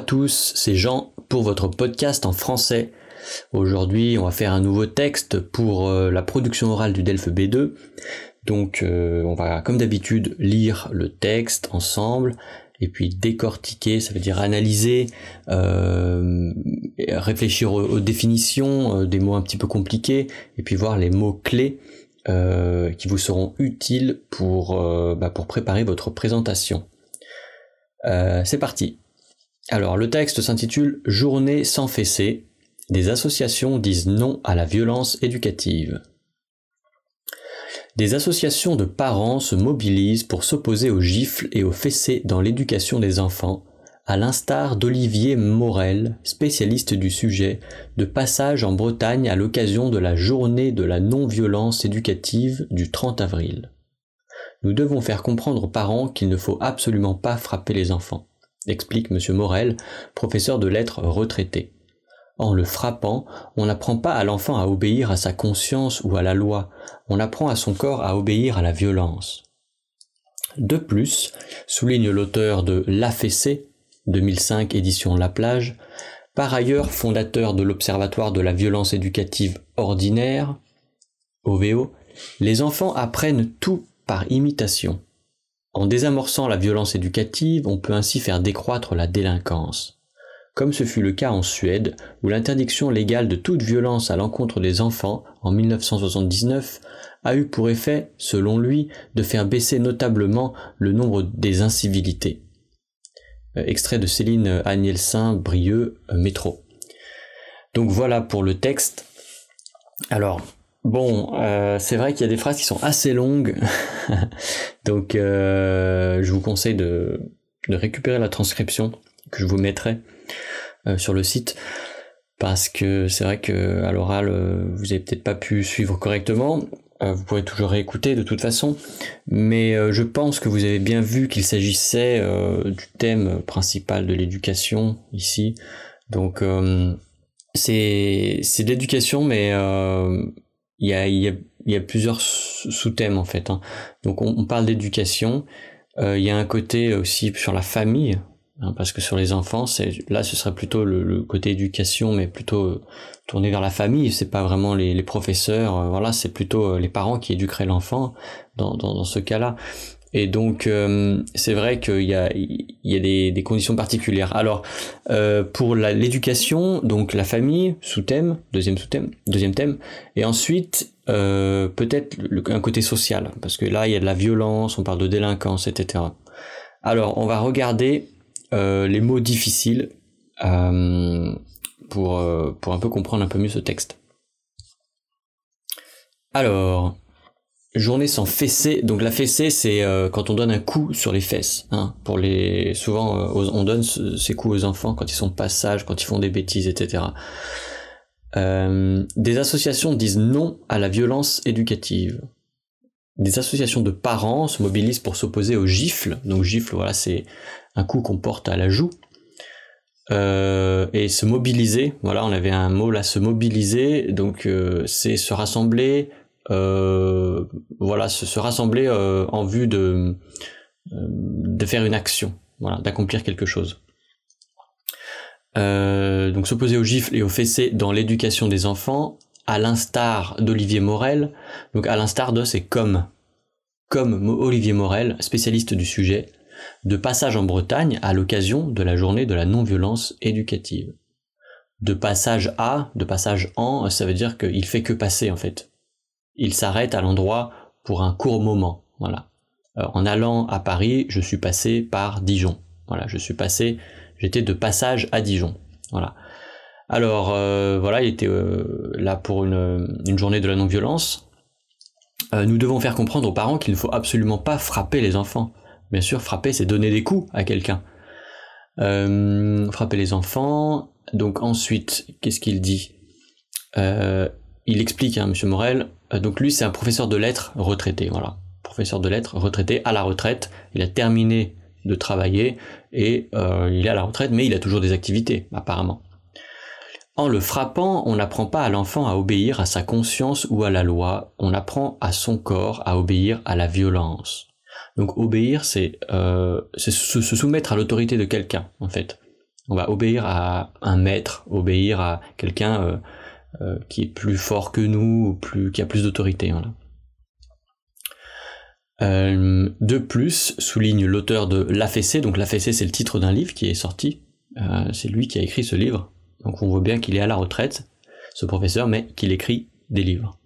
tous, c'est Jean pour votre podcast en français. Aujourd'hui, on va faire un nouveau texte pour euh, la production orale du DELF B2. Donc, euh, on va, comme d'habitude, lire le texte ensemble et puis décortiquer, ça veut dire analyser, euh, réfléchir aux, définitions des mots un petit peu compliqués et puis voir les mots clés qui vous seront utiles pour, bah, pour préparer votre présentation. c'est parti. Alors le texte s'intitule Journée sans fessée. Des associations disent non à la violence éducative. Des associations de parents se mobilisent pour s'opposer aux gifles et aux fessées dans l'éducation des enfants, à l'instar d'Olivier Morel, spécialiste du sujet, de passage en Bretagne à l'occasion de la journée de la non-violence éducative du 30 avril. Nous devons faire comprendre aux parents qu'il ne faut absolument pas frapper les enfants explique M. Morel, professeur de lettres retraité. En le frappant, on n'apprend pas à l'enfant à obéir à sa conscience ou à la loi, on apprend à son corps à obéir à la violence. De plus, souligne l'auteur de L'Affaissé, 2005 édition La Plage, par ailleurs fondateur de l'Observatoire de la violence éducative ordinaire, OVO, les enfants apprennent tout par imitation. En désamorçant la violence éducative, on peut ainsi faire décroître la délinquance. Comme ce fut le cas en Suède, où l'interdiction légale de toute violence à l'encontre des enfants, en 1979, a eu pour effet, selon lui, de faire baisser notablement le nombre des incivilités. Euh, extrait de Céline Agnelsin, Brieux, euh, Métro. Donc voilà pour le texte. Alors, Bon, euh, c'est vrai qu'il y a des phrases qui sont assez longues, donc euh, je vous conseille de, récupérer la transcription que je vous mettrai euh, sur le site, parce que c'est vrai que à l'oral vous avez peut-être pas pu suivre correctement. vous pourrez toujours réécouter de toute façon, mais je pense que vous avez bien vu qu'il s'agissait du thème principal de l'éducation ici. Donc c'est c'est de l'éducation, mais il y a, il y a, plusieurs sous-thèmes en fait. Hein. Donc on, parle d'éducation. Euh, il y a un côté aussi sur la famille, hein, parce que sur les enfants, là ce serait plutôt le, côté éducation, mais plutôt euh, tourné vers la famille. C'est pas vraiment les, les professeurs. Euh, voilà, c'est plutôt les parents qui éduqueraient l'enfant dans, dans, dans, ce cas-là. Et donc euh, c'est vrai qu'il y a, il y a des, conditions particulières. Alors euh, pour l'éducation, donc la famille, sous-thème, deuxième sous-thème, deuxième thème, et ensuite euh, peut-être un côté social, parce que là il y a de la violence, on parle de délinquance, etc. Alors on va regarder les mots difficiles pour, pour un peu comprendre un peu mieux ce texte. Alors, Journée sans fessée. Donc la fessée, c'est euh, quand on donne un coup sur les fesses. Hein, pour les, souvent, euh, on donne ces coups aux enfants quand ils sont pas sages, quand ils font des bêtises, etc. Euh, des associations disent non à la violence éducative. Des associations de parents se mobilisent pour s'opposer aux gifles. Donc gifle, voilà, c'est un coup qu'on porte à la joue. et se mobiliser, voilà, on avait un mot là, se mobiliser, donc c'est se rassembler, euh, voilà, se, rassembler euh, en vue de, euh, de faire une action, voilà, d'accomplir quelque chose. donc s'opposer aux gifles et aux fessées dans l'éducation des enfants, à l'instar d'Olivier Morel. Donc à l'instar de, c'est comme, comme Olivier Morel, spécialiste du sujet, de passage en Bretagne à l'occasion de la journée de la non-violence éducative. De passage à, de passage en, ça veut dire qu'il fait que passer en fait il s'arrête à l'endroit pour un court moment. Voilà. Euh, en allant à Paris, je suis passé par Dijon. Voilà, je suis passé, j'étais de passage à Dijon. Voilà. Alors euh, voilà, il était euh, là pour une, journée de la non-violence. nous devons faire comprendre aux parents qu'il ne faut absolument pas frapper les enfants. Bien sûr, frapper, c'est donner des coups à quelqu'un. frapper les enfants. Donc ensuite, qu'est-ce qu'il dit? Il explique, hein, Monsieur Morel, euh, donc lui, c'est un professeur de lettres retraité, voilà. Professeur de lettres retraité à la retraite. Il a terminé de travailler et euh, il est à la retraite, mais il a toujours des activités, apparemment. En le frappant, on n'apprend pas à l'enfant à obéir à sa conscience ou à la loi, on apprend à son corps à obéir à la violence. Donc obéir, c'est euh, se, soumettre à l'autorité de quelqu'un, en fait. On va obéir à un maître, obéir à quelqu'un qui est plus fort que nous, ou plus, qui a plus d'autorité. de plus, souligne l'auteur de L'Afessé, donc L'Afessé c'est le titre d'un livre qui est sorti, c'est lui qui a écrit ce livre, donc on voit bien qu'il est à la retraite, ce professeur, mais qu'il écrit des livres.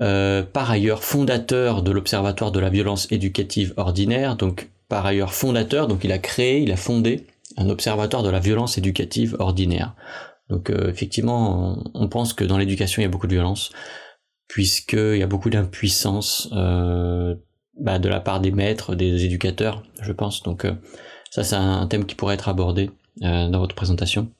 Euh, par ailleurs fondateur de l'Observatoire de la violence éducative ordinaire, donc par ailleurs fondateur, donc il a créé, il a fondé un observatoire de la violence éducative ordinaire. Donc euh, effectivement, on, pense que dans l'éducation, il y a beaucoup de violence, puisqu'il y a beaucoup d'impuissance euh, bah, de la part des maîtres, des éducateurs, je pense. Donc ça, c'est un thème qui pourrait être abordé dans votre présentation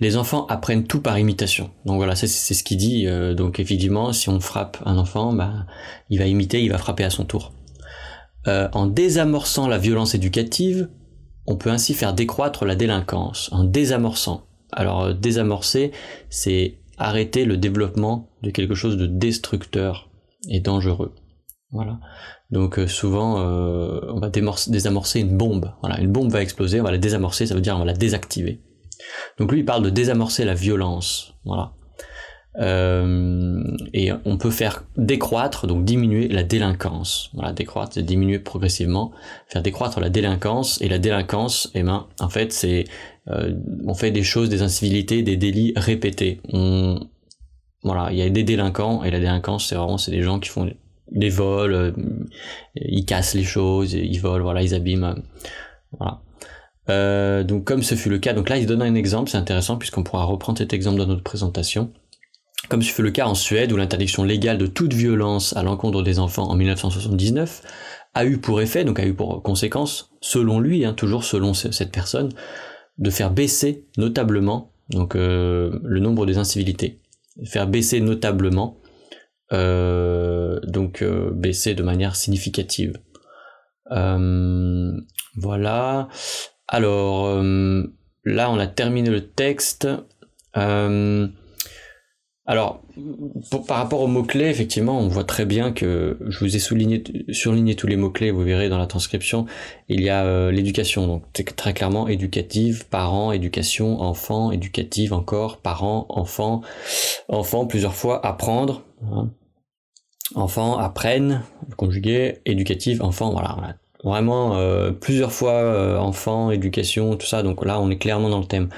les enfants apprennent tout par imitation. Donc voilà, c'est ce qu'il dit. Euh, donc effectivement, si on frappe un enfant, bah, il va imiter, il va frapper à son tour. Euh, en désamorçant la violence éducative, on peut ainsi faire décroître la délinquance. En désamorçant. Alors euh, désamorcer, c'est arrêter le développement de quelque chose de destructeur et dangereux. Voilà. Donc souvent, on va désamorcer une bombe. Voilà, une bombe va exploser, on va la désamorcer, ça veut dire on va la désactiver. Donc lui, il parle de désamorcer la violence. Voilà. Euh, et on peut faire décroître, donc diminuer la délinquance. Voilà, décroître, c'est diminuer progressivement, faire décroître la délinquance. Et la délinquance, eh ben, en fait, c'est euh, on fait des choses, des incivilités, des délits répétés. Voilà, il y a des délinquants et la délinquance, c'est vraiment c'est des gens qui font des vols, euh, ils cassent les choses, ils volent, voilà, ils abîment. Voilà. Euh, donc comme ce fut le cas, donc là il donne un exemple, c'est intéressant puisqu'on pourra reprendre cet exemple dans notre présentation. Comme ce fut le cas en Suède où l'interdiction légale de toute violence à l'encontre des enfants en 1979 a eu pour effet, donc a eu pour conséquence, selon lui, hein, toujours selon cette personne, de faire baisser notablement donc euh, le nombre des incivilités, faire baisser notablement, euh, donc baisser de manière significative. voilà. Alors, euh, là, on a terminé le texte. Alors, par rapport aux mots-clés, effectivement, on voit très bien que je vous ai souligné, surligné tous les mots-clés, vous verrez dans la transcription, il y a euh, l'éducation, donc très clairement éducative, parents, éducation, enfant, éducative encore, parents, enfants, enfants plusieurs fois, apprendre, hein. enfants apprennent, conjugué, éducative, enfant, voilà vraiment euh, plusieurs fois euh, enfant, éducation, tout ça. Donc là, on est clairement dans le thème.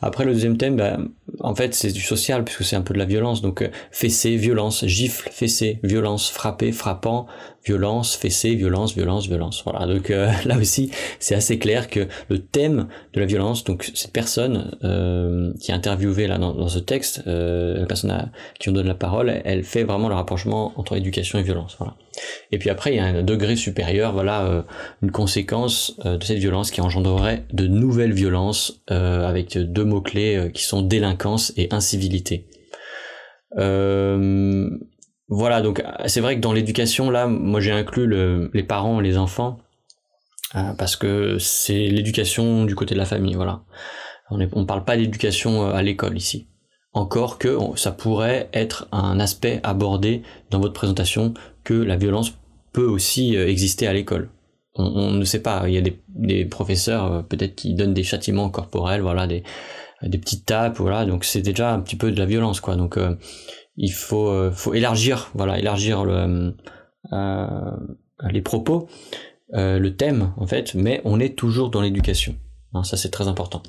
Après, le deuxième thème, bah, en fait, c'est du social puisque c'est un peu de la violence. Donc euh, fessé, violence, gifle, fessé, violence, frapper, frappant, violence, fessé, violence, violence, violence. Voilà. Donc euh, là aussi, c'est assez clair que le thème de la violence, donc cette personne euh, qui est interviewée là dans, ce texte, la personne à qui on donne la parole, elle fait vraiment le rapprochement entre éducation et violence. Voilà. Et puis après, il y a un degré supérieur, voilà, une conséquence de cette violence qui engendrerait de nouvelles violences avec deux mots clés qui sont délinquants et incivilité. Euh, voilà, donc c'est vrai que dans l'éducation, là, moi j'ai inclus les parents et les enfants, euh, parce que c'est l'éducation du côté de la famille, voilà. On ne parle pas d'éducation euh, à l'école ici. Encore que ça pourrait être un aspect abordé dans votre présentation que la violence peut aussi exister à l'école. On, ne sait pas, il y a des, professeurs peut-être qui donnent des châtiments corporels, voilà, des, des petites tapes, voilà. Donc c'est déjà un petit peu de la violence, quoi. Donc euh, il faut, euh, faut élargir, voilà, élargir le, euh, les propos, le thème en fait, mais on est toujours dans l'éducation. Hein, ça c'est très important.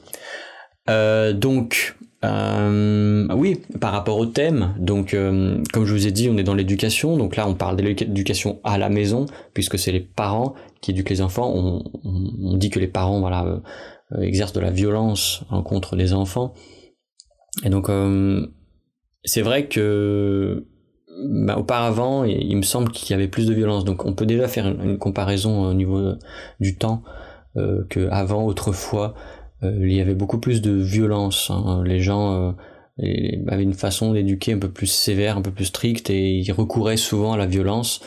donc oui, par rapport au thème, donc comme je vous ai dit, on est dans l'éducation. Donc là, on parle de l'éducation à la maison, puisque c'est les parents qui éduquent les enfants. On, dit que les parents, voilà, euh, exerce de la violence contre des enfants. Et donc, euh, c'est vrai que bah, auparavant, il me semble qu'il y avait plus de violence. Donc, on peut déjà faire une, comparaison au niveau du temps euh, qu'avant, autrefois, il y avait beaucoup plus de violence. Hein. Les gens avaient une façon d'éduquer un peu plus sévère, un peu plus stricte, et ils recouraient souvent à la violence.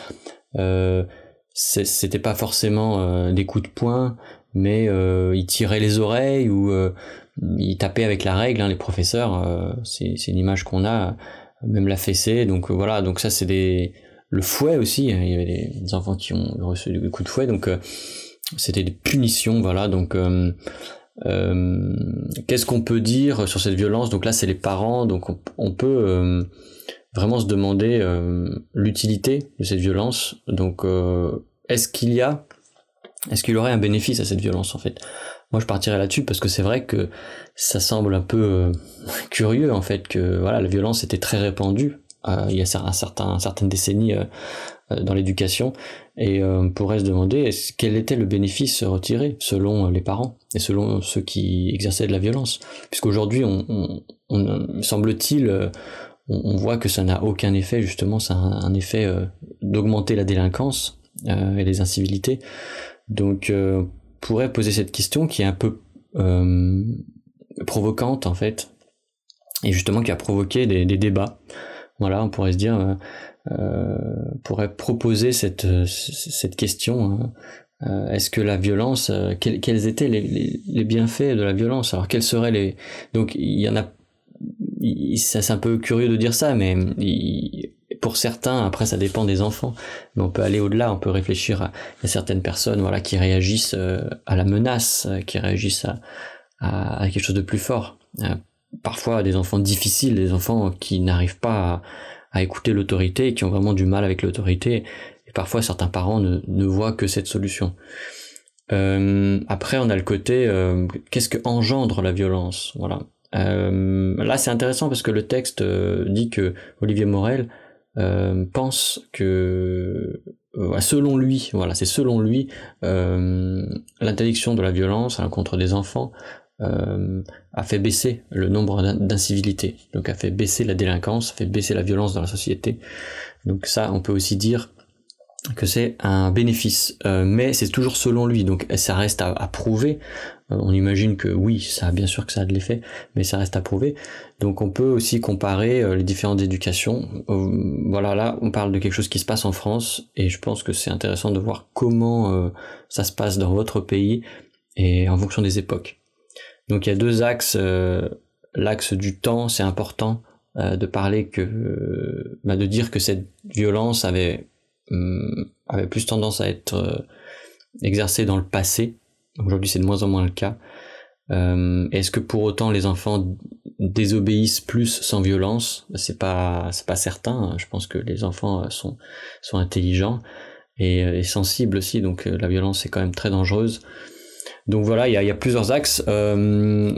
C'était pas forcément des coups de poing, mais euh, ils tiraient les oreilles ou euh, ils tapaient avec la règle, hein, les professeurs, euh, c'est une image qu'on a, même la fessée, donc voilà, donc ça c'est des... Le fouet aussi, hein, il y avait des, enfants qui ont reçu des coups de fouet, donc c'était des punitions, voilà, donc qu'est-ce qu'on peut dire sur cette violence? Donc là, c'est les parents, donc on, peut vraiment se demander l'utilité de cette violence. Donc, est-ce qu'il y a, est-ce qu'il aurait un bénéfice à cette violence en fait? Moi, je partirais là-dessus parce que c'est vrai que ça semble un peu euh, curieux en fait que voilà la violence était très répandue euh, il y a certaines décennies euh, dans l'éducation et on pourrait se demander quel était le bénéfice retiré selon les parents et selon ceux qui exerçaient de la violence? Puisqu'aujourd'hui on, on, semble-t-il on, voit que ça n'a aucun effet justement ça a un, effet d'augmenter la délinquance et les incivilités donc pourrait poser cette question qui est un peu euh, provocante en fait, et justement qui a provoqué des, débats. Voilà, on pourrait se dire, euh, euh pourrait proposer cette, cette question. Hein. Est-ce que la violence, quels, étaient les, les, bienfaits de la violence? Alors quels seraient les donc il y en a, c'est un peu curieux de dire ça, mais il, pour certains, après ça dépend des enfants, mais on peut aller au-delà, on peut réfléchir à, certaines personnes voilà, qui réagissent euh, à la menace, euh, qui réagissent à, quelque chose de plus fort. Euh, parfois des enfants difficiles, des enfants qui n'arrivent pas à, écouter l'autorité, qui ont vraiment du mal avec l'autorité, et parfois certains parents ne, voient que cette solution. après, on a le côté qu'est-ce que engendre la violence, voilà. là, c'est intéressant parce que le texte dit que Olivier Morel euh, pense que euh, selon lui, voilà, c'est selon lui, euh, l'interdiction de la violence à l'encontre des enfants a fait baisser le nombre d'incivilités, donc a fait baisser la délinquance, a fait baisser la violence dans la société. Donc ça, on peut aussi dire que c'est un bénéfice, mais c'est toujours selon lui, donc ça reste à, prouver. on imagine que oui, ça bien sûr que ça a de l'effet, mais ça reste à prouver. Donc on peut aussi comparer euh, les différentes éducations. Euh, voilà, là on parle de quelque chose qui se passe en France et je pense que c'est intéressant de voir comment euh, ça se passe dans votre pays et en fonction des époques. Donc il y a deux axes. L'axe du temps, c'est important de parler que, bah, de dire que cette violence avait hum, avait plus tendance à être exercée dans le passé. Aujourd'hui c'est de moins en moins le cas. Est-ce que pour autant les enfants désobéissent plus sans violence? C'est pas c'est pas certain. Je pense que les enfants euh, sont sont intelligents et, euh, sensibles aussi. Donc euh, la violence est quand même très dangereuse. Donc voilà, il y a, plusieurs axes. Euh,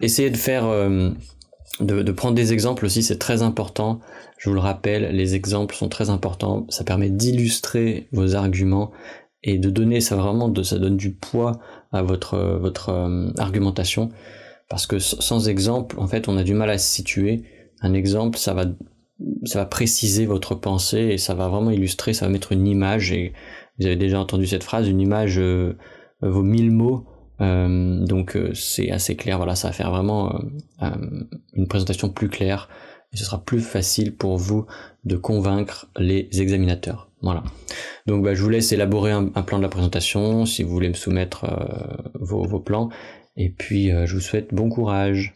essayez de faire de, de, prendre des exemples aussi, c'est très important. Je vous le rappelle, les exemples sont très importants. Ça permet d'illustrer vos arguments et de donner ça vraiment de ça donne du poids à votre votre argumentation parce que sans exemple, en fait, on a du mal à se situer. Un exemple, ça va, ça va préciser votre pensée et ça va vraiment illustrer, ça va mettre une image. Et vous avez déjà entendu cette phrase, une image euh, vaut mille mots. Euh, donc euh, c'est assez clair. Voilà, ça va faire vraiment une présentation plus claire et ce sera plus facile pour vous de convaincre les examinateurs. Voilà. Donc bah, je vous laisse élaborer un, plan de la présentation si vous voulez me soumettre vos, vos plans et puis, euh, je vous souhaite bon courage.